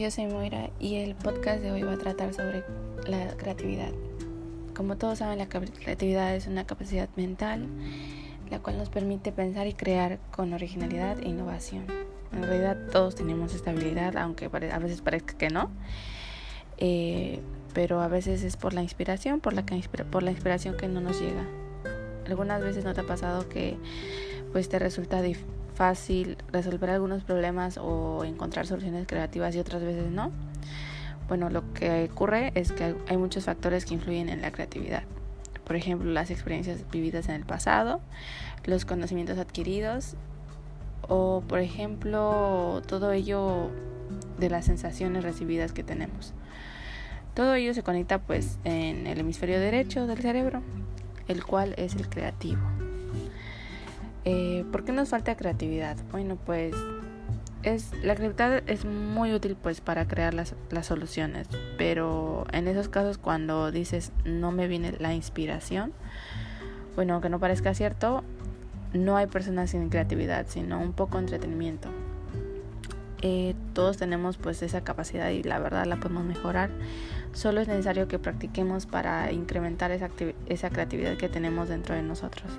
yo soy Moira y el podcast de hoy va a tratar sobre la creatividad. Como todos saben, la creatividad es una capacidad mental la cual nos permite pensar y crear con originalidad e innovación. En realidad todos tenemos esta habilidad, aunque a veces parezca que no. Eh, pero a veces es por la inspiración, que, por la inspiración que no nos llega. Algunas veces no te ha pasado que pues te resulta difícil fácil resolver algunos problemas o encontrar soluciones creativas y otras veces no. Bueno, lo que ocurre es que hay muchos factores que influyen en la creatividad. Por ejemplo, las experiencias vividas en el pasado, los conocimientos adquiridos o, por ejemplo, todo ello de las sensaciones recibidas que tenemos. Todo ello se conecta pues en el hemisferio derecho del cerebro, el cual es el creativo. Eh, ¿Por qué nos falta creatividad? Bueno, pues es, la creatividad es muy útil pues para crear las, las soluciones, pero en esos casos cuando dices no me viene la inspiración, bueno, aunque no parezca cierto, no hay personas sin creatividad, sino un poco entretenimiento. Eh, todos tenemos pues esa capacidad y la verdad la podemos mejorar. Solo es necesario que practiquemos para incrementar esa, esa creatividad que tenemos dentro de nosotros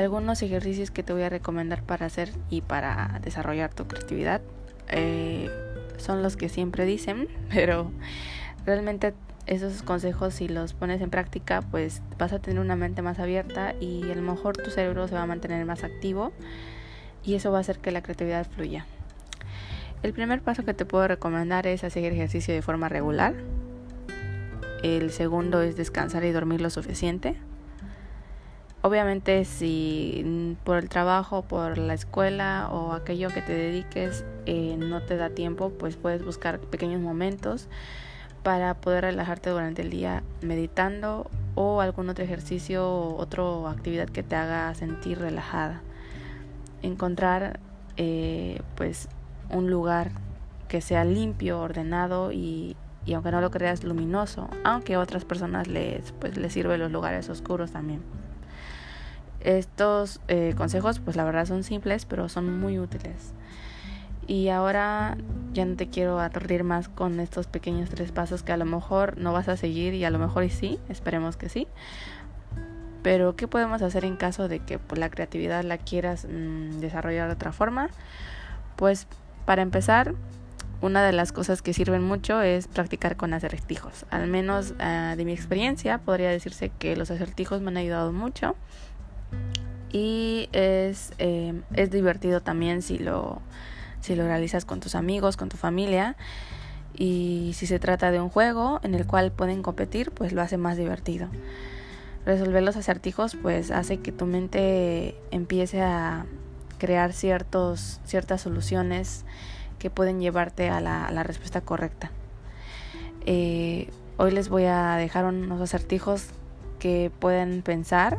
algunos ejercicios que te voy a recomendar para hacer y para desarrollar tu creatividad eh, son los que siempre dicen, pero realmente esos consejos si los pones en práctica pues vas a tener una mente más abierta y a lo mejor tu cerebro se va a mantener más activo y eso va a hacer que la creatividad fluya. El primer paso que te puedo recomendar es hacer ejercicio de forma regular. El segundo es descansar y dormir lo suficiente. Obviamente si por el trabajo, por la escuela o aquello que te dediques eh, no te da tiempo, pues puedes buscar pequeños momentos para poder relajarte durante el día meditando o algún otro ejercicio o otra actividad que te haga sentir relajada. Encontrar eh, pues un lugar que sea limpio, ordenado y, y, aunque no lo creas luminoso, aunque a otras personas les, pues, les sirven los lugares oscuros también. Estos eh, consejos pues la verdad son simples pero son muy útiles. Y ahora ya no te quiero aturdir más con estos pequeños tres pasos que a lo mejor no vas a seguir y a lo mejor sí, esperemos que sí. Pero ¿qué podemos hacer en caso de que pues, la creatividad la quieras mm, desarrollar de otra forma? Pues para empezar, una de las cosas que sirven mucho es practicar con acertijos. Al menos ah, de mi experiencia podría decirse que los acertijos me han ayudado mucho y es, eh, es divertido también si lo, si lo realizas con tus amigos, con tu familia y si se trata de un juego en el cual pueden competir, pues lo hace más divertido. Resolver los acertijos pues hace que tu mente empiece a crear ciertos, ciertas soluciones que pueden llevarte a la, la respuesta correcta. Eh, hoy les voy a dejar unos acertijos que pueden pensar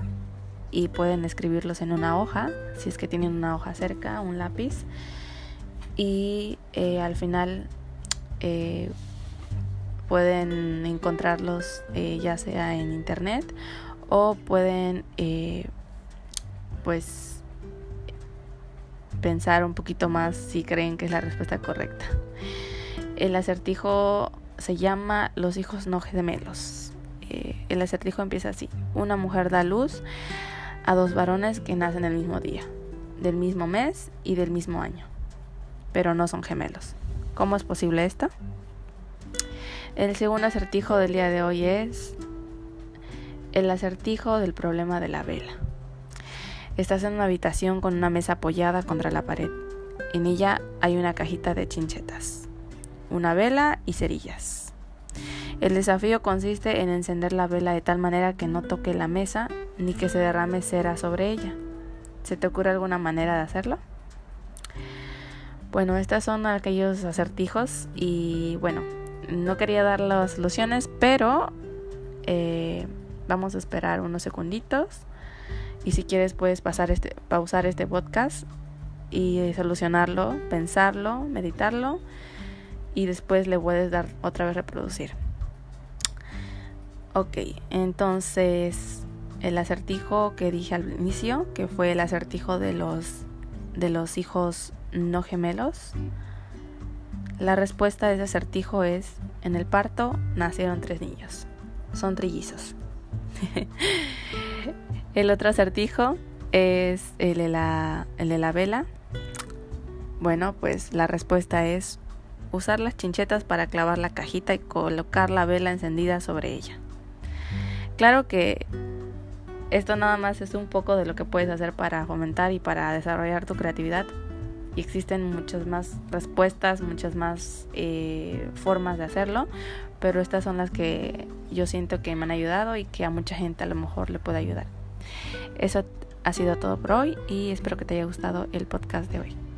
y pueden escribirlos en una hoja, si es que tienen una hoja cerca, un lápiz. Y eh, al final eh, pueden encontrarlos eh, ya sea en internet o pueden pues pensar un poquito más si creen que es la respuesta correcta. El acertijo se llama Los hijos no gemelos. el acertijo empieza así. Una mujer da luz a dos varones que nacen el mismo día, del mismo mes y del mismo año, pero no son gemelos. ¿Cómo es posible esto? El segundo acertijo del día de hoy es el acertijo del problema de la vela. Estás en una habitación con una mesa apoyada contra la pared. En ella hay una cajita de chinchetas, una vela y cerillas. El desafío consiste en encender la vela de tal manera que no toque la mesa ni que se derrame cera sobre ella. ¿Se te ocurre alguna manera de hacerlo? Bueno, estas son aquellos acertijos y bueno, no quería dar las soluciones, pero eh, vamos a esperar unos segunditos y si quieres puedes este, pausar este podcast y solucionarlo, pensarlo, meditarlo y después le puedes dar otra vez reproducir. Ok, entonces el acertijo que dije al inicio, que fue el acertijo de los, de los hijos no gemelos. La respuesta de ese acertijo es, en el parto nacieron tres niños, son trillizos. el otro acertijo es el de, la, el de la vela. Bueno, pues la respuesta es usar las chinchetas para clavar la cajita y colocar la vela encendida sobre ella. Claro que esto nada más es un poco de lo que puedes hacer para fomentar y para desarrollar tu creatividad. Y existen muchas más respuestas, muchas más eh, formas de hacerlo, pero estas son las que yo siento que me han ayudado y que a mucha gente a lo mejor le puede ayudar. Eso ha sido todo por hoy y espero que te haya gustado el podcast de hoy.